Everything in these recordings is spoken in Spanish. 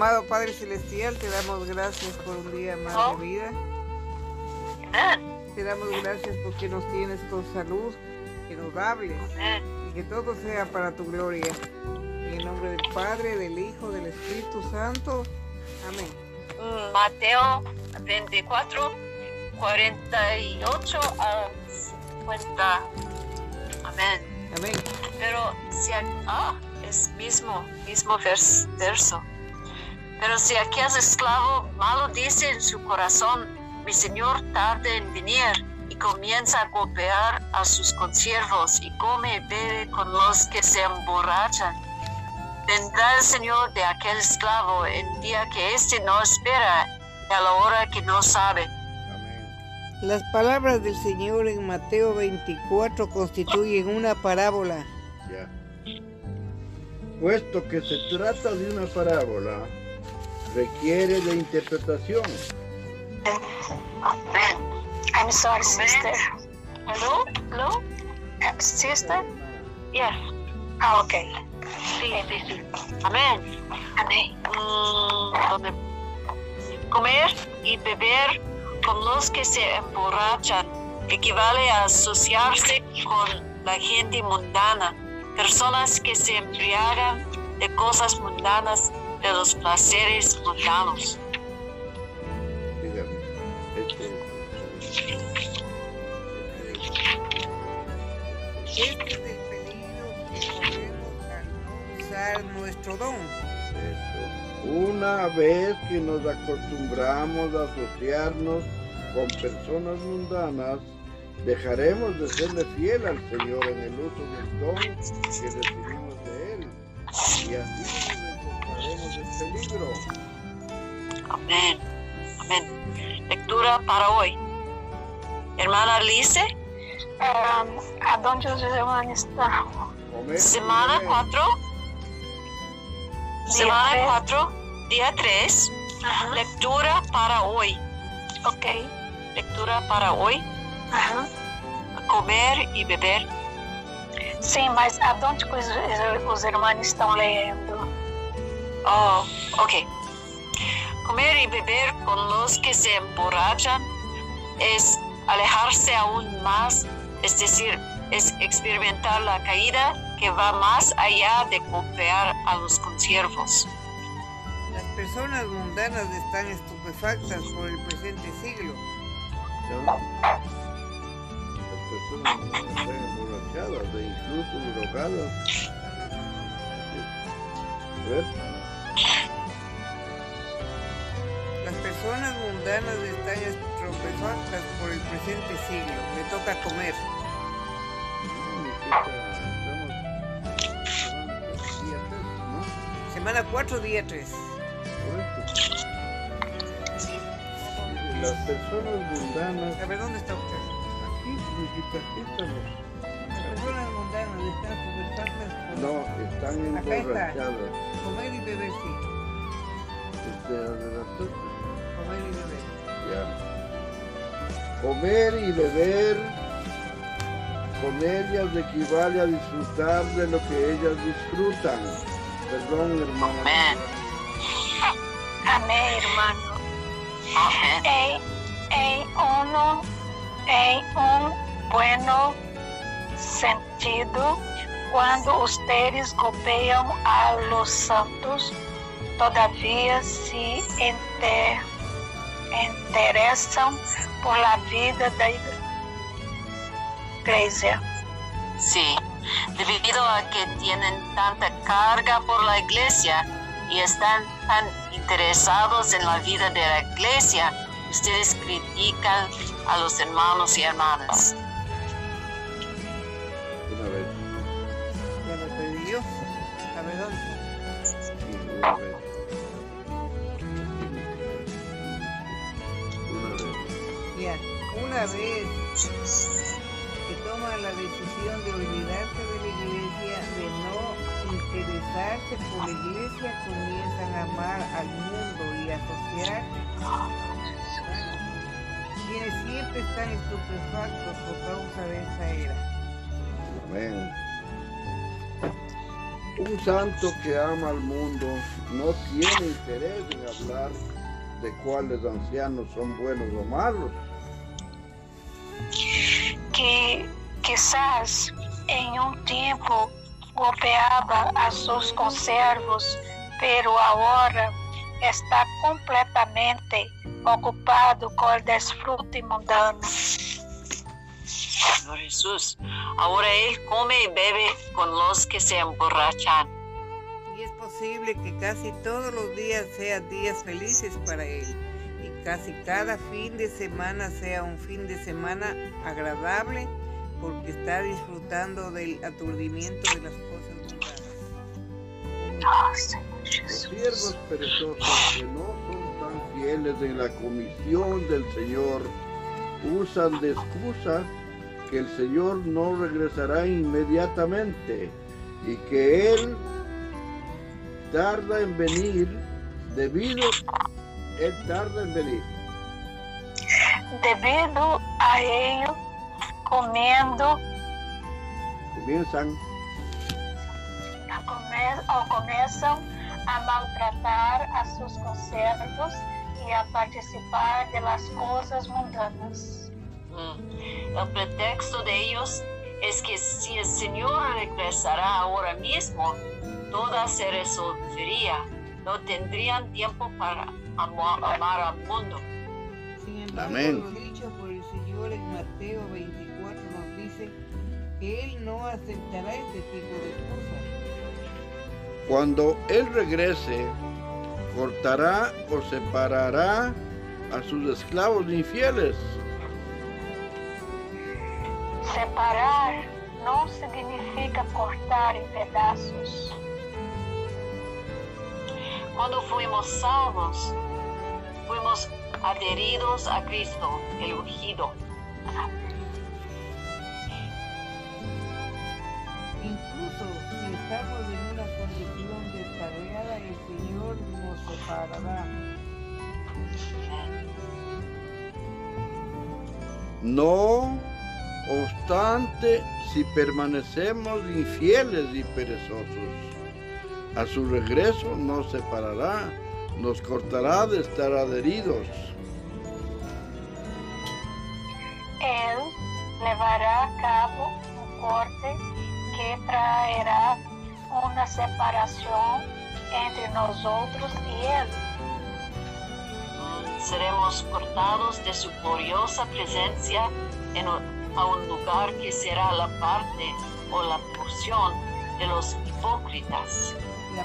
Amado Padre Celestial, te damos gracias por un día más Oh. de vida. Amén. Te damos gracias porque nos tienes con salud, que nos hables y que todo sea para tu gloria. En el nombre del Padre, del Hijo, del Espíritu Santo. Amén. Mm, Mateo 24, 48 a 50. Amén. Amén. Pero si ah, es mismo, mismo vers- verso. Pero si aquel esclavo malo dice en su corazón, mi señor tarde en venir, y comienza a golpear a sus consiervos y come y bebe con los que se emborrachan, vendrá el señor de aquel esclavo el día que éste no espera y a la hora que no sabe. Amén. Las palabras del Señor en Mateo 24 constituyen una parábola. Ya. Puesto que se trata de una parábola, requiere de interpretación. I'm sorry, sister. Hello? Hello? Uh, Sister? Yes. Ah, okay. Sí, sí, sí. Amén. Amén. Mm, comer y beber con los que se emborrachan equivale a asociarse con la gente mundana, personas que se embriagan de cosas mundanas, de los placeres mundanos. Este es el peligro que corremos al no usar nuestro don. Eso. Una vez que nos acostumbramos a asociarnos con personas mundanas, dejaremos de serle fiel al Señor en el uso del don que recibimos de Él. Y así nos encontraremos en peligro. Amén. Amén. Lectura para hoy. Hermana Lice, Um, aonde os irmãos estão? Comer y semana beber. 4. Día Semana tres. 4, día 3. Aham. Lectura para hoy. Ok. Lectura para hoy. Aham. Comer y beber. Sim, mas aonde os, os irmãos estão lendo? Oh, ok. Comer y beber con los que se emborrachan es alejarse aún más, es decir, es experimentar la caída que va más allá de golpear a los consiervos. Las personas mundanas están estupefactas por el presente siglo. ¿no? Las personas mundanas están emborrachadas e incluso drogadas. A personas mundanas están estupefactas por el presente siglo. Me toca comer. Semana 4, día 3. Correcto. Las personas mundanas, A ver, ¿dónde está usted? aquí. Las personas mundanas están estupefactas por No, están emborrachadas. comer y beber, sí. Este. Comer y beber. Ya. Comer y beber con ellas equivale a disfrutar de lo que ellas disfrutan. Perdón, hermana. Amén. Amém, irmão. Amén. Em, em uno, em um bueno sentido, quando ustedes golpeiam a los santos, todavia se inter, interessam por la vida da igreja. Sí, debido a que tienen tanta carga por la iglesia y están tan interesados en la vida de la iglesia, ustedes critican a los hermanos y hermanas. Una vez que toman la decisión de olvidarse de la iglesia, de no interesarse por la iglesia, comienzan a amar al mundo y a asociar quienes siempre están estupefactos por causa de esta era. Amén. Un santo que ama al mundo no tiene interés en hablar de cuáles ancianos son buenos o malos. Que quizás em um tempo golpeava a seus conservos, pero agora está completamente ocupado com o desfrute mundano. Señor Jesús, ahora Él come y bebe con los que se emborrachan. Y es posible que casi todos los días sean días felices para Él. Casi cada fin de semana sea un fin de semana agradable porque está disfrutando del aturdimiento de las cosas mundanas. Los siervos perezosos que no son tan fieles en la comisión del Señor usan de excusa que el Señor no regresará inmediatamente y que Él tarda en venir debido, Él tarda en venir. Devido a ello, comendo Comienzan a come- ou começam a maltratar a seus conservos e a participar de las coisas mundanas. Mm. El pretexto de ellos es que si el Señor regresará ahora mismo, toda se resolvería. No tendrían tiempo para amar al mundo. Sin embargo, Amén. lo dicho por el Señor en Mateo 24 nos dice que Él no aceptará este tipo de cosas. Cuando Él regrese, cortará o separará a sus esclavos infieles. Separar não significa cortar em pedaços. Cuando fuimos salvos, fuimos adheridos a Cristo, el ungido. Incluso si estamos en una condición descarriada, el Señor nos separará. No obstante, si permanecemos infieles y perezosos, a su regreso nos separará, nos cortará de estar adheridos. Ele levará a cabo um corte que traerá uma separação entre nós outros e Ele. Mm, Seremos cortados de su gloriosa presencia en un- a un lugar que será la parte o la porción de los hipócritas. La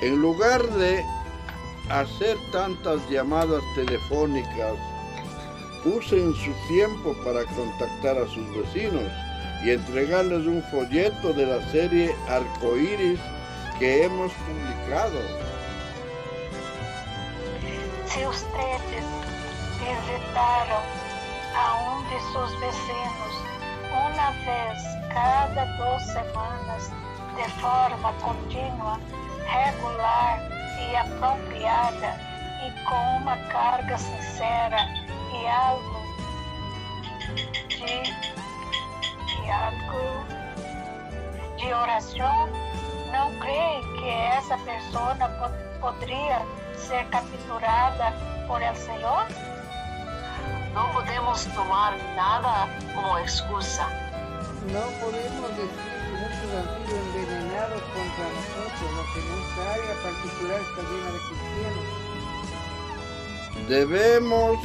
En lugar de hacer tantas llamadas telefónicas, usen su tiempo para contactar a sus vecinos y entregarles un folleto de la serie Arcoíris que hemos publicado. Se ustedes visitaram a um de seus vecinos uma vez cada duas semanas de forma contínua, regular e apropriada e com uma carga sincera e algo de, e algo de oração, não creem que essa pessoa po- poderia ser capturada por el Senhor? No podemos tomar nada como excusa. No podemos que muchos han sido envenenados contra nosotros, lo que nuestra área particular está llena de cristianos. Debemos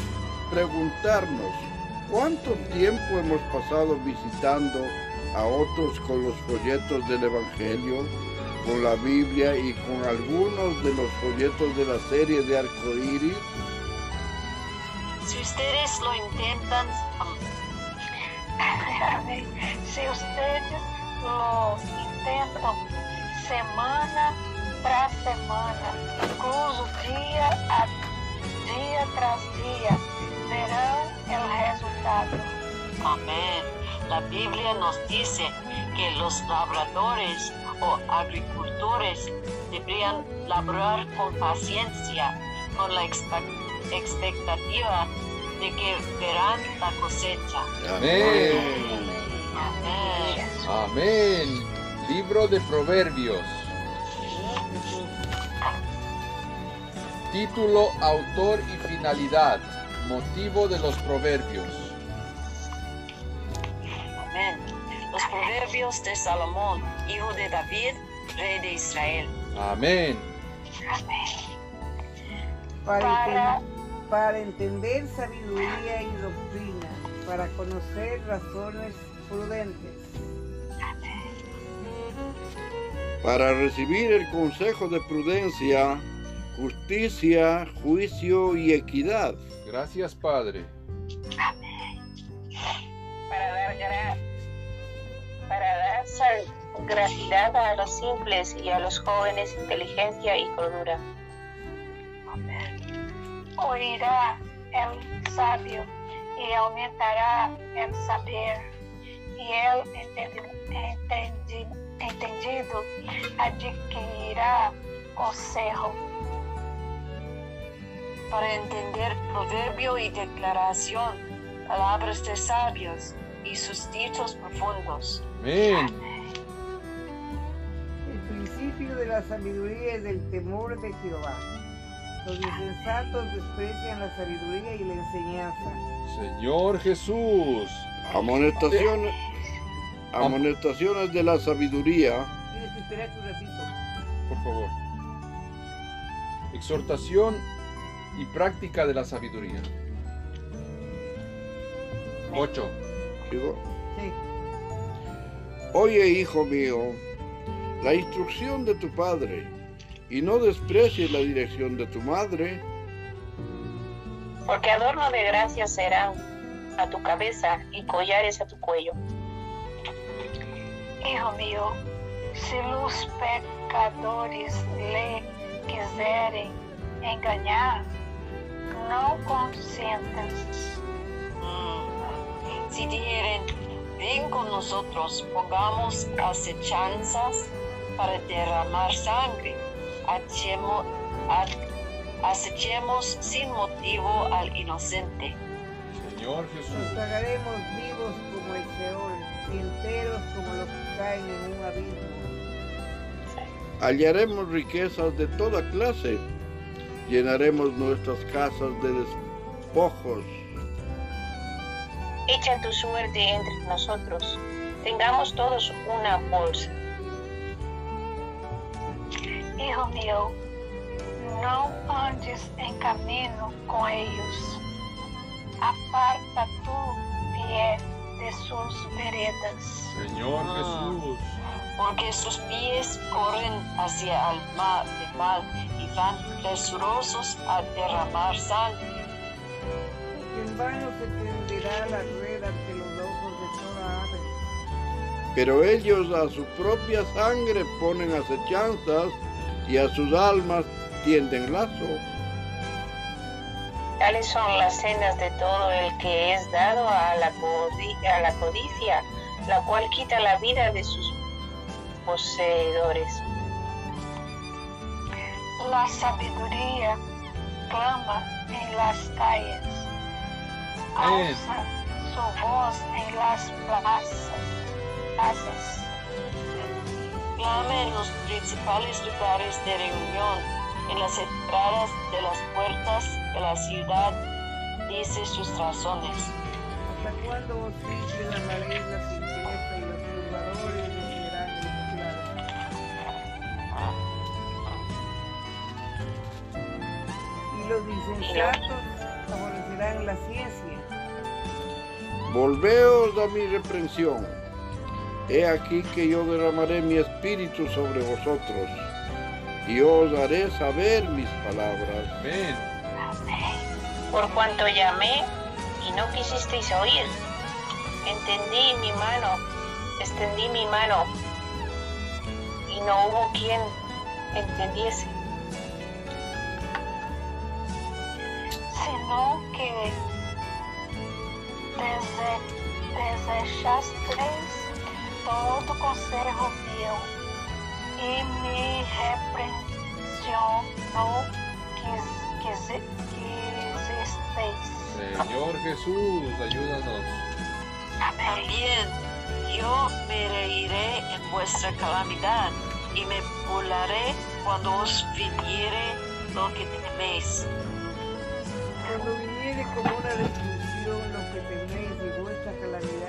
preguntarnos cuánto tiempo hemos pasado visitando a otros con los folletos del Evangelio, con la Biblia y con algunos de los folletos de la serie de Arcoíris. Si ustedes lo intentan, Amém. Se ustedes lo intentam semana tras semana, incluso dia a dia tras dia, verão o resultado. amén. La Biblia nos dice que los labradores o agricultores deberían labrar con paciencia con la expe- expectativa de que verán la cosecha. Amén. Amén. Amén. Libro de Proverbios. Título, autor y finalidad. Motivo de los proverbios. Amén. Los proverbios de Salomón, hijo de David, rey de Israel. Amén. Para, Para- para entender sabiduría y doctrina, para conocer razones prudentes, Para recibir el consejo de prudencia, justicia, juicio y equidad. Gracias, Padre. para dar, gra- para dar a los simples y a los jóvenes inteligencia y cordura. Oirá el sabio y aumentará el saber, y el entendi- entendi- entendido adquirirá consejo. Para entender proverbio y declaración, palabras de sabios y sus dichos profundos. Amén. el principio de la sabiduría es el temor de Jehová. Los insensatos desprecian la sabiduría y la enseñanza. Señor Jesús. Amonestaciones, amonestaciones de la sabiduría. Un ratito. Por favor. Exhortación y práctica de la sabiduría. 8. Digo, Sí. Oye, hijo mío, la instrucción de tu padre, y no desprecies la dirección de tu madre, Porque adorno de gracia serán a tu cabeza y collares a tu cuello. Hijo mío, si los pecadores le quiserem engañar, no consientas. Mm. Si dijeren, ven con nosotros, pongamos acechanzas para derramar sangre, achemo- a- acechemos sin motivo al inocente. Señor Nos Jesús. tragaremos vivos como el y enteros como los que caen en un abismo. hallaremos riquezas de toda clase, llenaremos nuestras casas de despojos. Echa tu suerte entre nosotros. Tengamos todos una bolsa. Hijo mío, não andes em caminho com eles. Aparta tu pie de sus veredas. Señor Ah. Jesús. porque sus pies corren hacia el mal, el mal y van presurosos a derramar sangre. En vano se tenderá la red ante los ojos de toda ave. Pero ellos a su propia sangre ponen acechanzas y a sus almas tienden lazo. Tales son las sendas de todo el que es dado a la, codi- a la codicia, la cual quita la vida de sus poseedores. La sabiduría clama en las calles. Alza su voz en las plazas. plazas. Clama en los principales lugares de reunión, en las entradas de las puertas de la ciudad, dice sus razones. ¿Hasta cuándo vos simples amaréis la simpleza y los turbadores el claro? Y los insensatos aborrecerán la ciencia. Volveos a mi reprensión. He aquí que yo derramaré mi espíritu sobre vosotros y os haré saber mis palabras. Amén. Por cuanto llamé y no quisisteis oír, entendí mi mano, extendí mi mano y no hubo quien entendiese. Sino que desechasteis todo consejo mío repreensão não quis, quise, Señor Jesús, ayúdanos. También yo me reiré en vuestra calamidad y me burlaré cuando os viniere lo que teméis. Cuando viniere como una destrucción lo que teméis y vuestra calamidad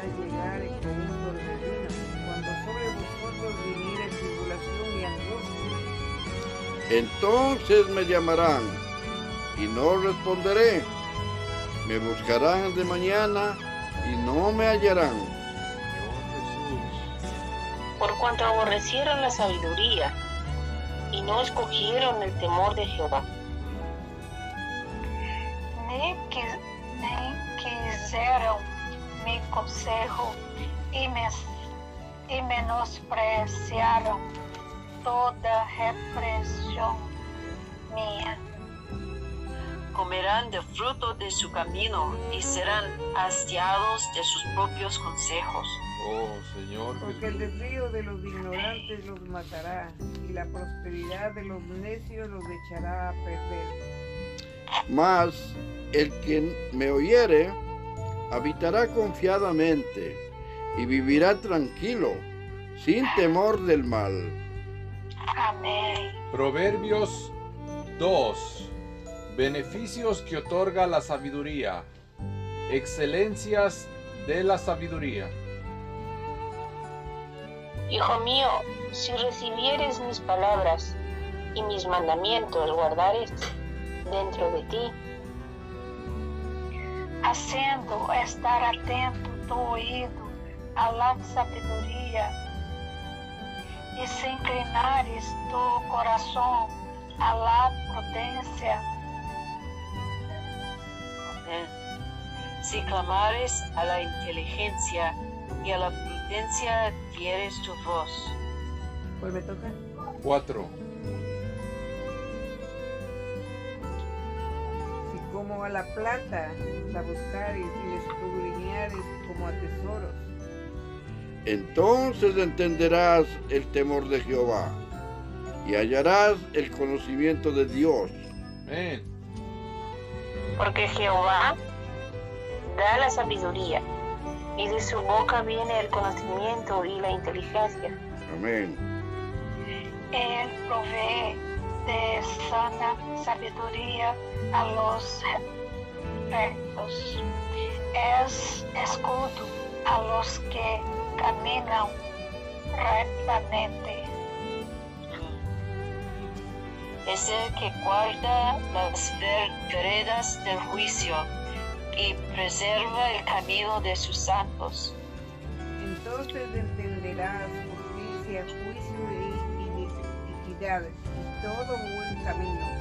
viniere tribulación y angustia, Entonces me llamarán y no responderé. Me buscarán de mañana y no me hallarán. Jesús. Por cuanto aborrecieron la sabiduría y no escogieron el temor de Jehová. nem, quis, quiseram mi consejo e, mes, e menospreciaram toda repressão minha. Comerán de fruto de su camino y serán hastiados de sus propios consejos. Oh, Señor porque el desvío de los ignorantes los matará y la prosperidad de los necios los echará a perder. Mas el que me oyere habitará confiadamente y vivirá tranquilo, sin temor del mal. Amém. Proverbios 2. Beneficios que otorga la sabiduría. Excelencias de la sabiduría. Hijo mío, si recibieres mis palabras y mis mandamientos guardares dentro de ti, Haciendo estar atento tu oído a la sabedoria e se inclinares tu coração a la prudencia, Amén. Si clamares a la inteligencia y a la prudencia dieres tu voz. ¿Cuál me toca? 4. Si como a la plata la buscares y la escudriñares como a tesoros, Entonces entenderás el temor de Jehová y hallarás el conocimiento de Dios. Amén. porque Jehová da la sabiduría y de su boca viene el conocimiento y la inteligencia. Amén. Ele provee de sana sabedoria a los rectos. Es escudo a los que caminam rectamente. Es el que guarda las ver- veredas del juicio y preserva el camino de sus santos. entonces entenderás justicia, juicio e ini- equidad y todo buen camino.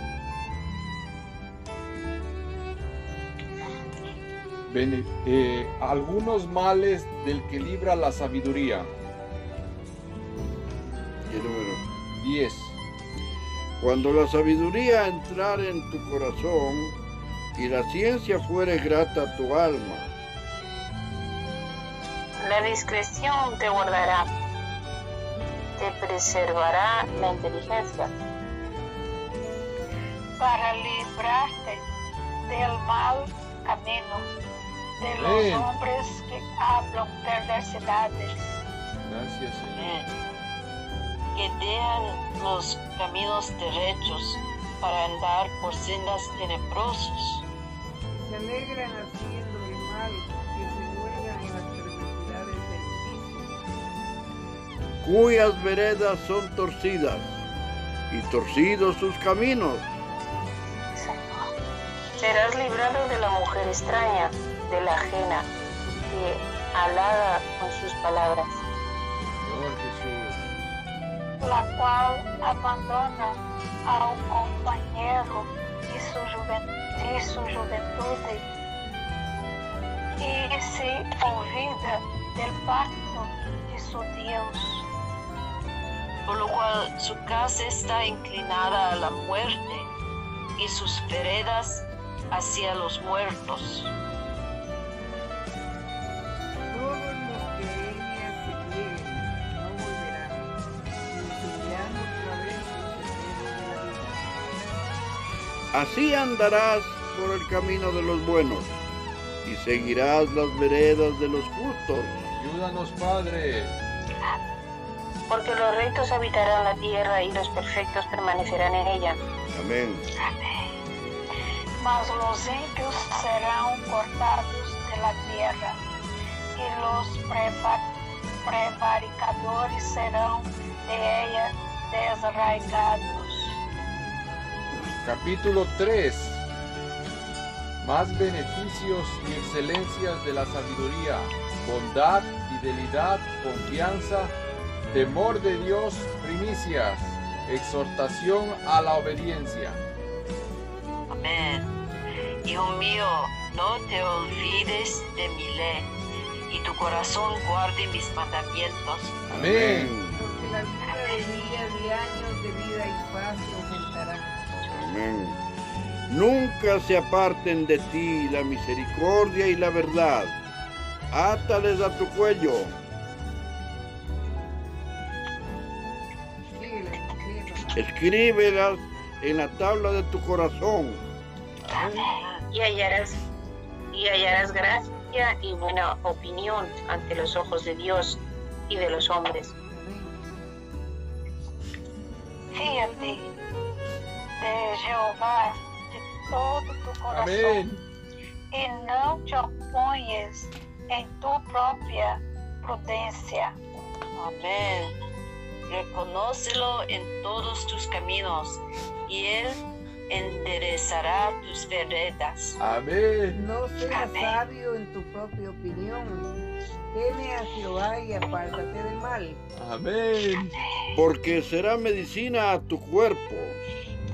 Bene- eh, algunos males del que libra la sabiduría. El número 10. Cuando la sabiduría entrare en tu corazón y la ciencia fuere grata a tu alma, La discreción te guardará, te preservará la inteligencia. para librarte del mal camino, de los hombres que hablan perversidades, Gracias, Señor. Amén. Que dejan los caminos derechos para andar por sendas tenebrosos. Se alegran haciendo el mal, que se huelgan en las perversidades del vicio. cuyas veredas son torcidas y torcidos sus caminos. Serás librado de la mujer extraña, de la ajena, que halaga con sus palabras. Señor Jesús. la cual abandona de su, juven- de su juventude e se olvida del pacto de su Deus. por lo cual su casa está inclinada a la muerte y sus veredas hacia los muertos. Así andarás por el camino de los buenos y seguirás las veredas de los justos. Ayúdanos, Padre. Porque los rectos habitarán la tierra y los perfectos permanecerán en ella. Amén. Mas los ímpios serán cortados de la tierra, y los preva- prevaricadores serán de ella desarraigados. Capítulo 3. Más beneficios y excelencias de la sabiduría, bondad, fidelidad, confianza, temor de Dios, primicias, exhortación a la obediencia. Amén. Hijo mío, no te olvides de mi ley y tu corazón guarde mis mandamientos. Amén. Porque la altura de días y años de vida y paz. Amén. Nunca se aparten de ti la misericordia y la verdad. Átales a tu cuello. Escríbelas en la tabla de tu corazón. Y hallarás, y hallarás gracia y buena opinión ante los ojos de Dios y de los hombres. Fíate de Jehová de todo tu corazón Amén. e não te oponhas em tua própria prudência. Amén. Reconócelo en todos tus caminos y Él enderezará tus veredas. Amén. No seas Amén. sabio en tu propia opinión. Teme a Jehová y apártate del mal. Amén. porque será medicina a tu cuerpo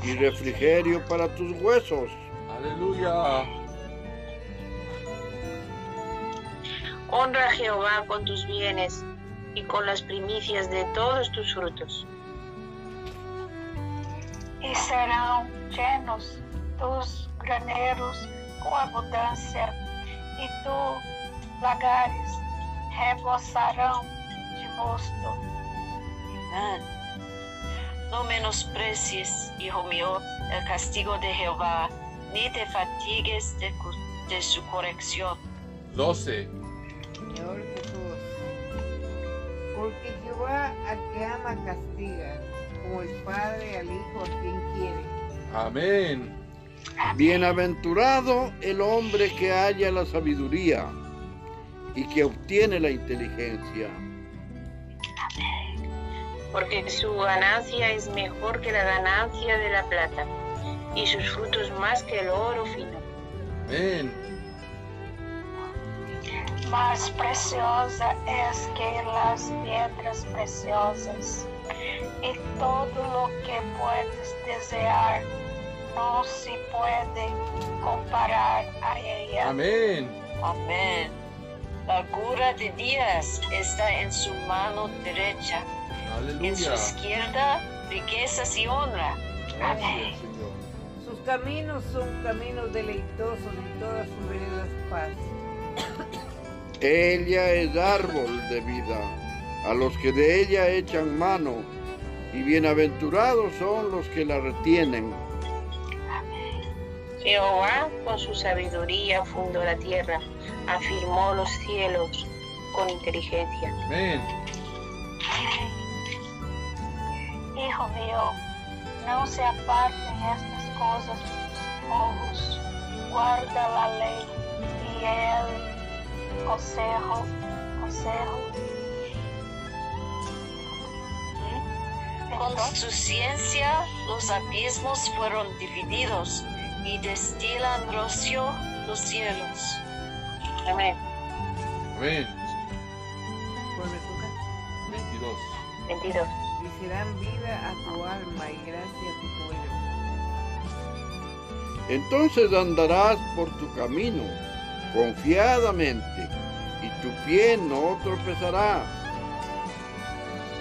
y refrigerio para tus huesos. Aleluya. Honra a Jehová con tus bienes y con las primicias de todos tus frutos. E serão llenos tus graneiros com abundância, e tu lagares reboçarão de mosto. Amén. No menosprecies, hijo mío, el castigo de Jehová, ni te fatigues de, su corrección. 12. Señor Jesús. Porque Jehová al que ama castiga, como el Padre al Hijo a quien quiere. Amén. Bienaventurado el hombre que halla la sabiduría y que obtiene la inteligencia, porque su ganancia es mejor que la ganancia de la plata, y sus frutos más que el oro fino. Amén. mais preciosa es que las piedras preciosas, y todo lo que puedes desear no se puede comparar a ella. Amén. Amén. La cura de días está en su mano derecha, en su izquierda riquezas y honra. Señor. Sus caminos son caminos deleitosos y todas sus veredas paz. ella es árbol de vida a los que de ella echan mano, y bienaventurados son los que la retienen. Jehová con su sabiduría fundó la tierra, afirmó los cielos con inteligencia. Amén. Hijo mío, não se apartem estas coisas dos povos, guarda la lei e el consejo, consejo. Con su ciencia los abismos fueron divididos y destilan rocío los cielos. Amén. Amén. Pues me toca. 22. 22. Y serán vida a tu alma y gracia a tu cuello. Entonces andarás por tu camino confiadamente, y tu pie no tropezará.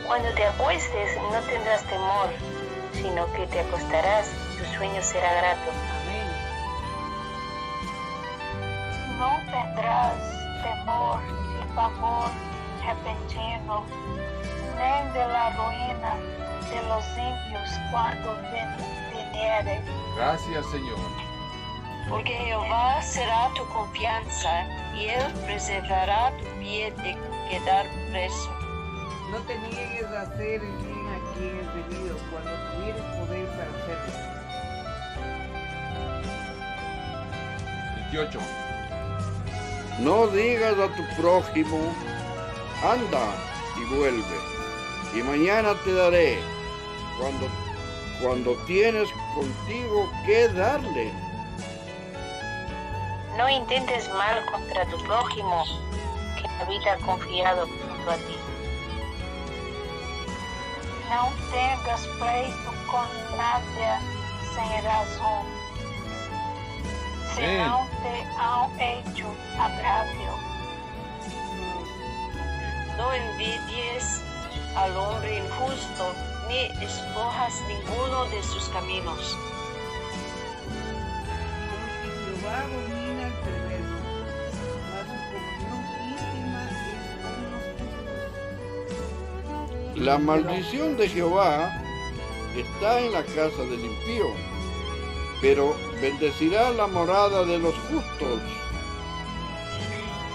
Cuando te acuestes no tendrás temor, sino que te acostarás y tu sueño será grato. Amén. não tendrás temor de pavor repentino, nem de la ruína de los ímpios quando ven- viniere. Gracias, Señor. Porque Jehová será tu confianza y él preservará tu pie de quedar preso. No te niegues a hacer el bien a quien es debido cuando tuvieres poder para hacerlo. 28. No digas a tu prójimo, anda y vuelve, y mañana te daré, cuando, cuando tienes contigo que darle. No intentes mal contra tu prójimo que habita confiado junto a ti. Não tenhas pleito com nada sem razão, senão te há hecho agravio. No envidies al hombre injusto, ni escojas ninguno de sus caminos. Porque Jehová abomina al perverso, mas su comunión íntima es con los justos. La maldición de Jehová está en la casa del impío, pero bendecirá la morada de los justos.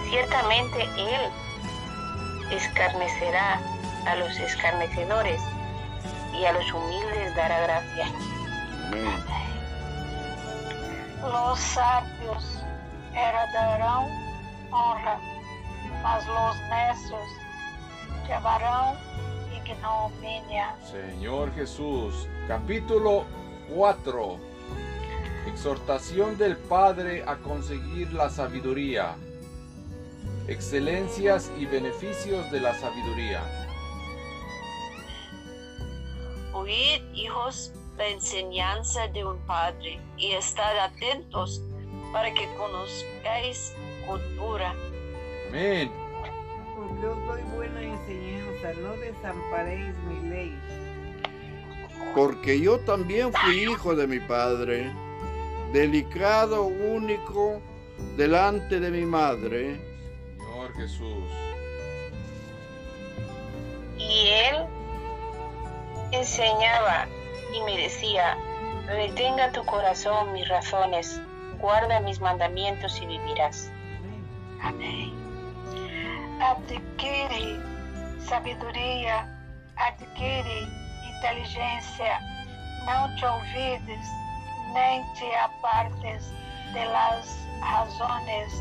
Ciertamente Él escarnecerá a los escarnecedores y a los humildes dará gracia. Amén. Los sábios heredarão honra, mas los necios llevarão ignominia. Señor Jesús, capítulo 4. Exhortación del Padre a conseguir la sabiduría. Excelencias y beneficios de la sabiduría. Oíd, hijos, la enseñanza de un padre y estad atentos para que conozcáis cultura. Amén. Porque os doy buena enseñanza, no desamparéis mi ley. Porque yo también fui hijo de mi padre, delicado único delante de mi madre. Señor Jesús. Y Él enseñaba y me decía, retenga tu corazón mis razones, guarda mis mandamientos y vivirás. Amén. Amém. Adquire sabedoria, adquire inteligência. Não te ouvides, nem te apartes de las razones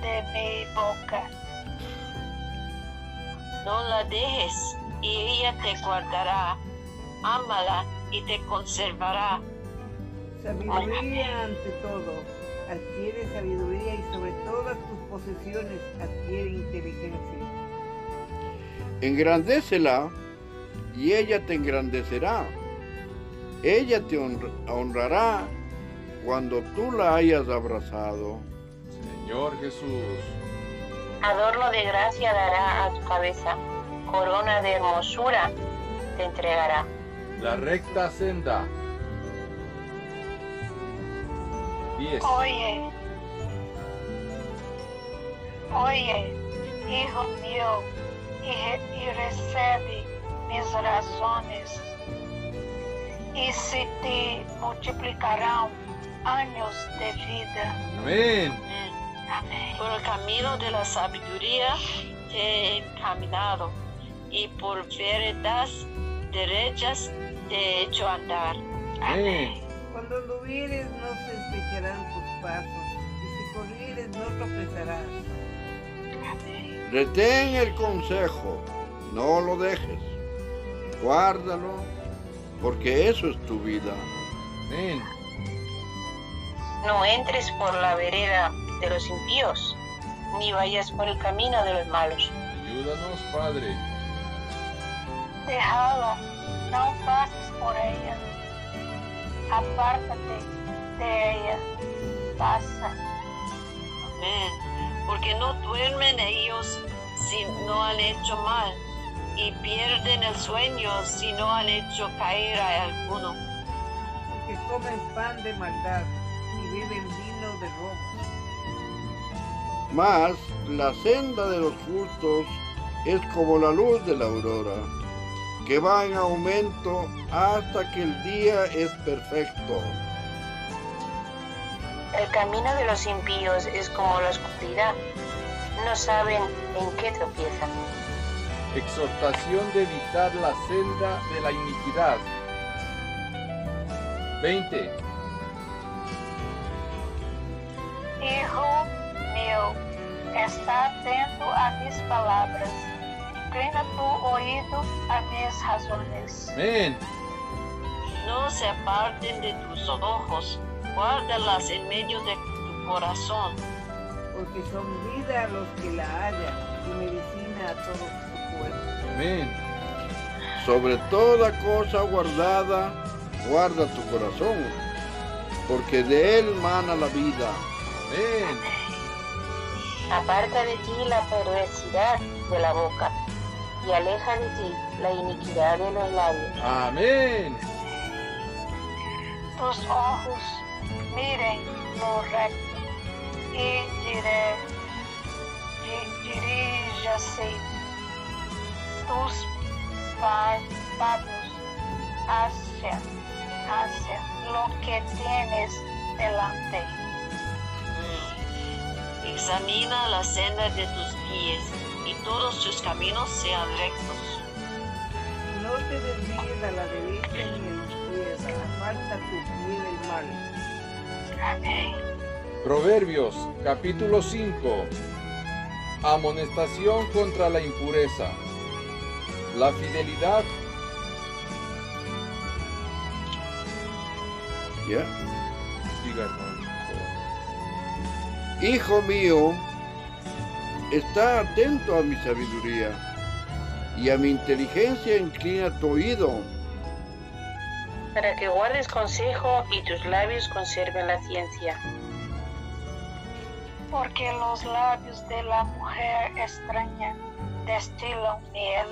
de mi boca. No la dejes y ella te guardará. Ámala y te conservará. Sabiduría ante todo. Adquiere sabiduría y sobre todas tus posesiones adquiere inteligencia. Engrandécela y ella te engrandecerá. Ella te honr- honrará cuando tú la hayas abrazado. Señor Jesús. Adorno de gracia dará a tu cabeza, corona de hermosura te entregará. La recta senda. 10. Oye, oye, hijo mío, y, y recibe mis razones, y se te multiplicarán años de vida. Amén. Amén. Por el camino de la sabiduría te he encaminado y por veredas derechas te he hecho andar. Amén. Cuando anduvieres no se despecharán tus pasos, y si corrieres no tropezarás. Amém. Retén el consejo, no lo dejes. Guárdalo, porque eso es tu vida. Amén. No entres por la vereda de los impíos, ni vayas por el camino de los malos. Ayúdanos, Padre. Déjala, não passes por ella. Apártate de ella. Pasa. Amén. Porque no duermen ellos si no han hecho mal y pierden el sueño si no han hecho caer a alguno. Porque comen pan de maldad y beben vino de robo. Mas la senda de los justos es como la luz de la aurora, que va en aumento hasta que el día es perfecto. El camino de los impíos es como la oscuridad. No saben en qué tropiezan. Exhortación de evitar la senda de la iniquidad. 20. Hijo mío, está atento a mis palabras. Inclina tu oído a mis razones. Amén. No se aparten de tus ojos, guárdalas en medio de tu corazón, porque son vida a los que la hallan y medicina a todo su cuerpo. Amén. Sobre toda cosa guardada, guarda tu corazón, porque de él mana la vida. Amén. Aparta de ti la perversidad de la boca y aleja de ti la iniquidad de los labios. Amén. Tus ojos miren lo recto y diré, di- diríjase tus párpados hacia, hacia lo que tienes delante. examina la senda de tus pies y todos tus caminos sean rectos. No te desvíes a la derecha ni a la izquierda, aparta tu pie del mal. Amém. Proverbios capítulo 5. Amonestación contra la impureza. La fidelidad. ¿Ya? Favor. Hijo mío, está atento a mi sabiduría y a mi inteligencia inclina tu oído. Para que guardes consejo y tus labios conserven la ciencia. Porque los labios de la mujer extraña destilan miel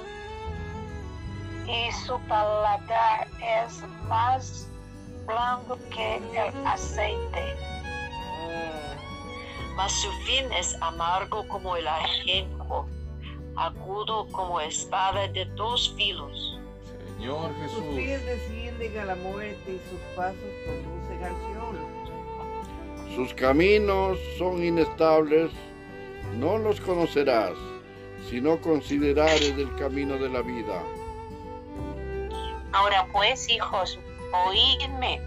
y su paladar es más blando que el aceite. Mas su fin es amargo como el ajenjo, agudo como espada de dos filos. Señor Sus Jesús. pies descienden a la muerte y sus pasos conducen al Seol. Sus caminos son inestables, no los conocerás si no considerares el camino de la vida. Ahora pues, hijos, oídme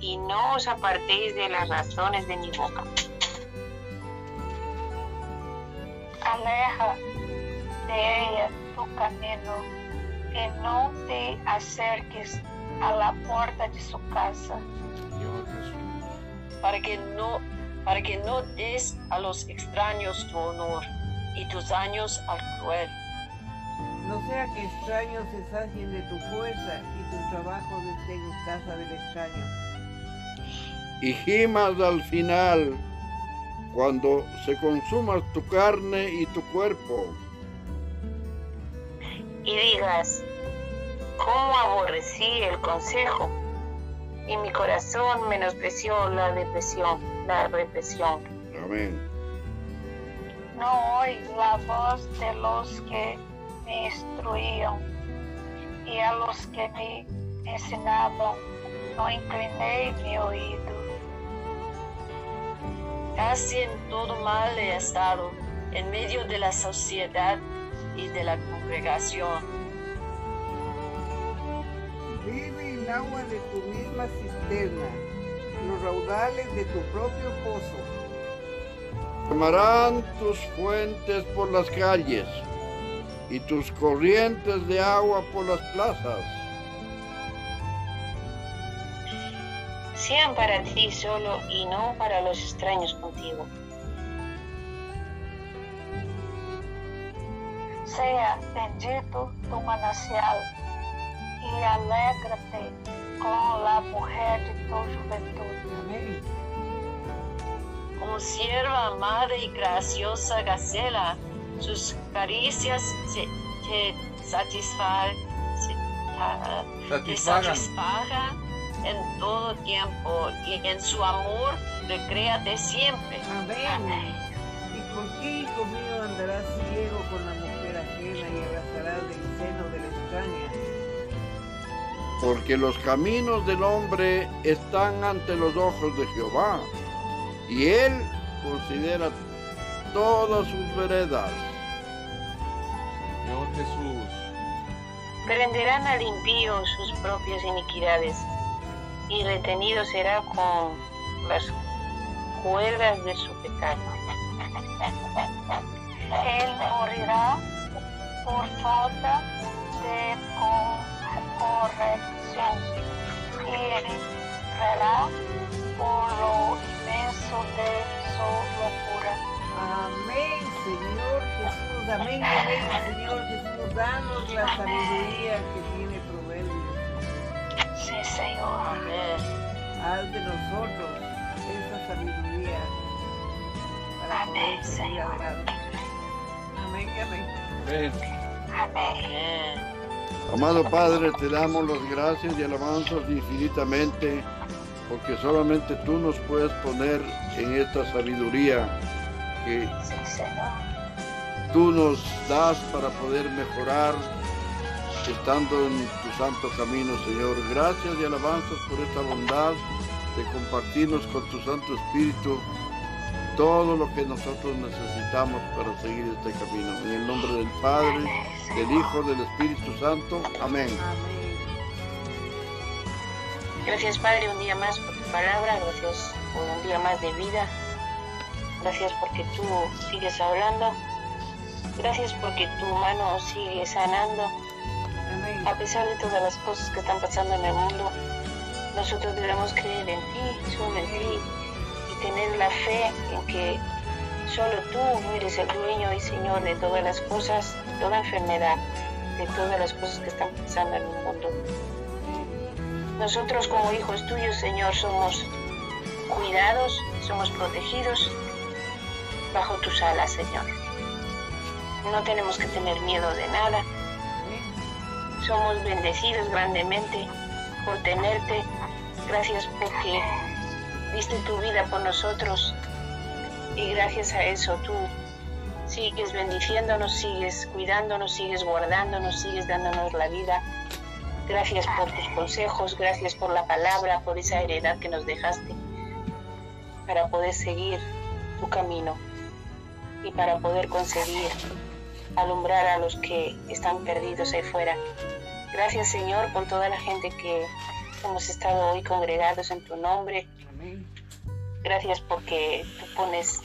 y no os apartéis de las razones de mi boca. Aleja de ella tu camino y no te acerques a la puerta de su casa. Para que no para que no des a los extraños tu honor y tus años al cruel. No sea que extraños se sacien de tu fuerza y tu trabajo esté en casa del extraño. Y gimas al final cuando se consuma tu carne y tu cuerpo. Y digas, ¿cómo aborrecí el consejo? Y mi corazón menospreció la depresión, la represión. Amén. No oí la voz de los que me instruían y a los que me enseñaban no incliné mi oído. Casi en todo mal he estado, en medio de la sociedad y de la congregación. Vive el agua de tu misma cisterna, los raudales de tu propio pozo. Tomarán tus fuentes por las calles y tus corrientes de agua por las plazas. Sean para ti solo y no para los extraños contigo. Sea bendito tu manancial y alégrate con la mujer de tu juventud. Amén. Como sierva amada y graciosa gacela, sus caricias se, te se- ah, te Satisfagan. En todo tiempo y en su amor recréate siempre. Amén. ¿Y por qué, hijo mío, andarás ciego con la mujer ajena y abrazarás del seno de la extraña? Porque los caminos del hombre están ante los ojos de Jehová, y Él considera todas sus veredas. Señor Jesús, Prenderán al impío sus propias iniquidades, y retenido será con las cuerdas de su pecado. Él morirá por falta de co- corrección y herirá por lo inmenso de su locura. Amén, Señor Jesús. Amén, amén, Señor Jesús. Danos la sabiduría que tiene Proverbios. Sí, Señor. Amén. Haz de nosotros esa sabiduría para poder Amén, seguir Señor. adelante. Amén, amén. Amén. Amén. Amado Padre, te damos las gracias y alabanzas infinitamente, porque solamente tú nos puedes poner en esta sabiduría que Sí, tú nos das para poder mejorar estando en tu santo camino, Señor. Gracias y alabanzas por esta bondad de compartirnos con tu Santo Espíritu todo lo que nosotros necesitamos para seguir este camino. En el nombre del Padre, del Hijo, del Espíritu Santo. Amén. Gracias Padre un día más por tu palabra, gracias por un día más de vida, gracias porque tú sigues hablando, gracias porque tu mano sigue sanando. A pesar de todas las cosas que están pasando en el mundo, nosotros debemos creer en ti, solo en ti, y tener la fe en que solo tú eres el dueño y Señor de todas las cosas, de toda enfermedad, de todas las cosas que están pasando en el mundo. Nosotros como hijos tuyos, Señor, somos cuidados, somos protegidos bajo tus alas, Señor. No tenemos que tener miedo de nada. Somos bendecidos grandemente por tenerte. Gracias porque diste tu vida por nosotros. Y gracias a eso tú sigues bendiciéndonos, sigues cuidándonos, sigues guardándonos, sigues dándonos la vida. Gracias por tus consejos, gracias por la palabra, por esa heredad que nos dejaste para poder seguir tu camino y para poder conseguir alumbrar a los que están perdidos ahí fuera. Gracias Señor por toda la gente que hemos estado hoy congregados en tu nombre. Amén. Gracias porque tú pones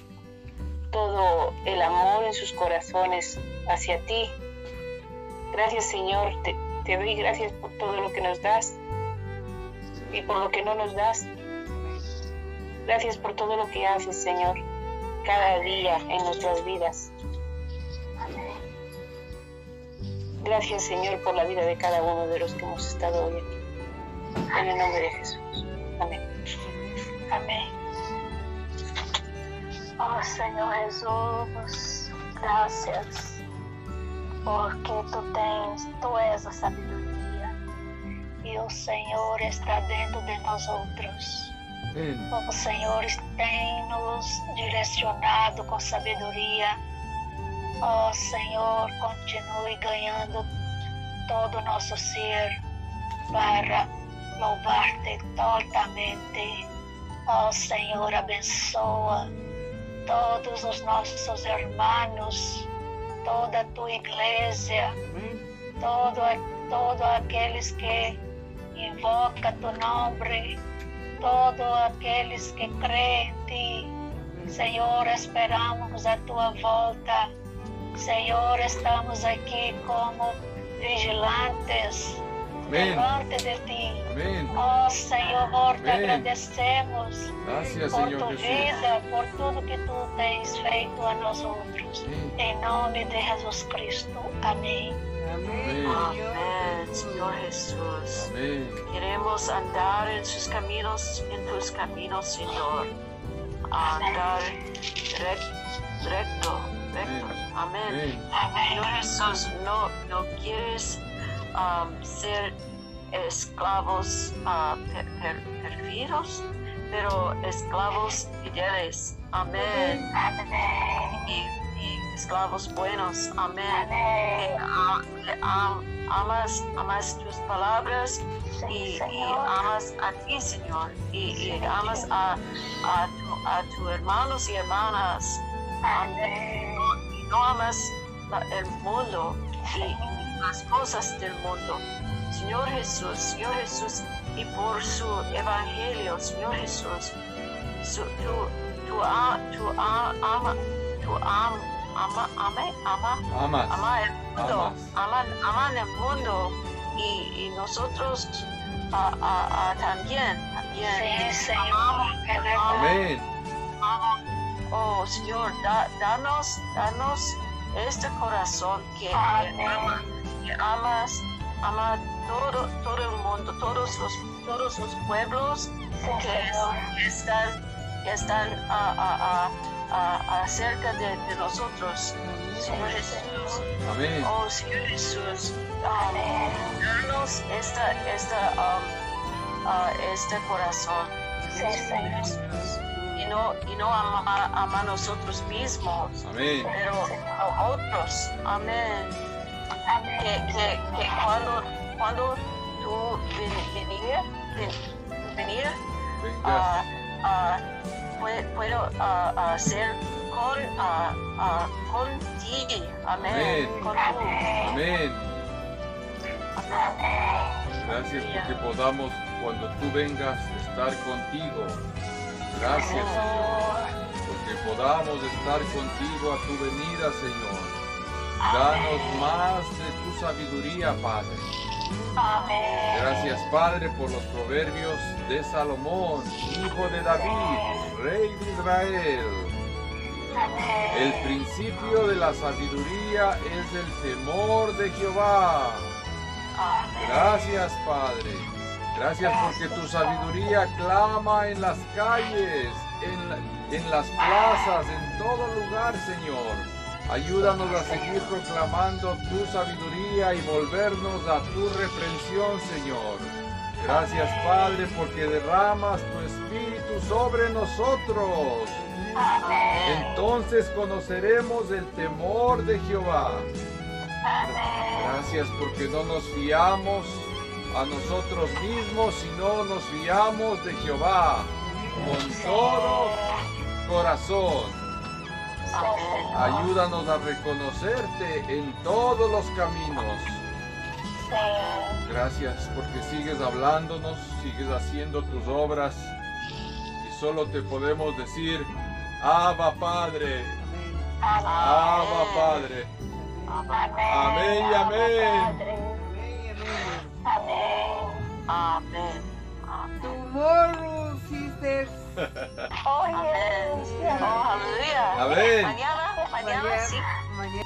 todo el amor en sus corazones hacia ti. Gracias Señor, te, te doy gracias por todo lo que nos das y por lo que no nos das. Gracias por todo lo que haces, Señor, cada día en nuestras vidas. Gracias, Señor, por la vida de cada uno de los que hemos estado hoy aquí. En el nombre de Jesús. Amén. Amém. Oh Senhor Jesus, graças, porque tu tens, tu és a sabedoria e o Senhor está dentro de nós outros. O Senhor tem nos direcionado com sabedoria. Ó Senhor, continue ganhando todo o nosso ser para louvar-te totalmente. Ó Senhor, abençoa todos os nossos irmãos, toda a tua igreja, todo, todo aqueles que invoca tu nome, todos aqueles que creem em ti. Senhor, esperamos a tua volta. Senhor, estamos aqui como vigilantes Ven. delante de ti. Ven. Oh Senhor, te Amém. agradecemos Gracias, por tu vida, por tudo que tu tens feito a nós outros. Ven. Em nome de Jesus Cristo. Amém. Amén, Amén, Señor Señor Jesús. Jesús. Amén. Queremos andar en sus caminos, en tus caminos, Señor. Andar rec- recto, Amén. Señor Jesús, no, no quieres um, ser esclavos uh, per- per- perfidos, pero esclavos fieles. Amén. Amén. Y, y esclavos buenos. Amén. Amén. amas, amas tus palabras y, y amas a ti, Señor. Y, y amas a, a, tu- a tus hermanos y hermanas. Amén. No amas la- el mundo y las cosas del mundo. Señor Jesús, Señor Jesús, y por su evangelio, Señor Jesús, su- tú, tú, a- tú a- ama, tú am- ama, ame- ama, Amas. ama el mundo, Amas. aman, aman el mundo y, y nosotros ah, ah, ah, también, también. Sí, verdad. Amén. Oh Señor, da- danos, danos este corazón que, ama, que amas, ama todo, todo el mundo, todos los, todos los pueblos Sí, que, que están, que están ah, ah, ah, cerca de, de nosotros. Señor Jesús, Amén. oh Señor Jesús, Amén. danos esta, esta, um, ah, este corazón. Sí, Señor. Y no, y no ama, ama a nosotros mismos, Amén. pero a otros. Amén. Que, Amén. que, que cuando, cuando tú ven- venir, ven- venir Vengas. ah, ah, pue- puedo ah, hacer con, ah, ah, contigo. Amén. Amén. Con tú. Amén. Amén. Gracias porque podamos, cuando tú vengas, estar contigo. Gracias, Señor. Porque podamos estar contigo a tu venida, Señor. Danos más de tu sabiduría, Padre. Gracias, Padre, por los proverbios de Salomón, hijo de David, rey de Israel. El principio de la sabiduría es el temor de Jehová. Gracias, Padre. Gracias porque tu sabiduría clama en las calles, en, la- en las plazas, en todo lugar, Señor. Ayúdanos a seguir proclamando tu sabiduría y volvernos a tu reprensión, Señor. Gracias, Padre, porque derramas tu espíritu sobre nosotros. Entonces conoceremos el temor de Jehová. Gracias porque no nos fiamos a nosotros mismos, sino nos fiamos de Jehová con todo corazón. Ayúdanos a reconocerte en todos los caminos. Gracias porque sigues hablándonos, sigues haciendo tus obras y solo te podemos decir, Abba Padre, Abba Padre. Amén y amén. Amén. Amén. Amén. Tomorrow, sisters. Oh, Amén. Oh, aleluya. Amén. Mañana, mañana Mañana, sí. mañana.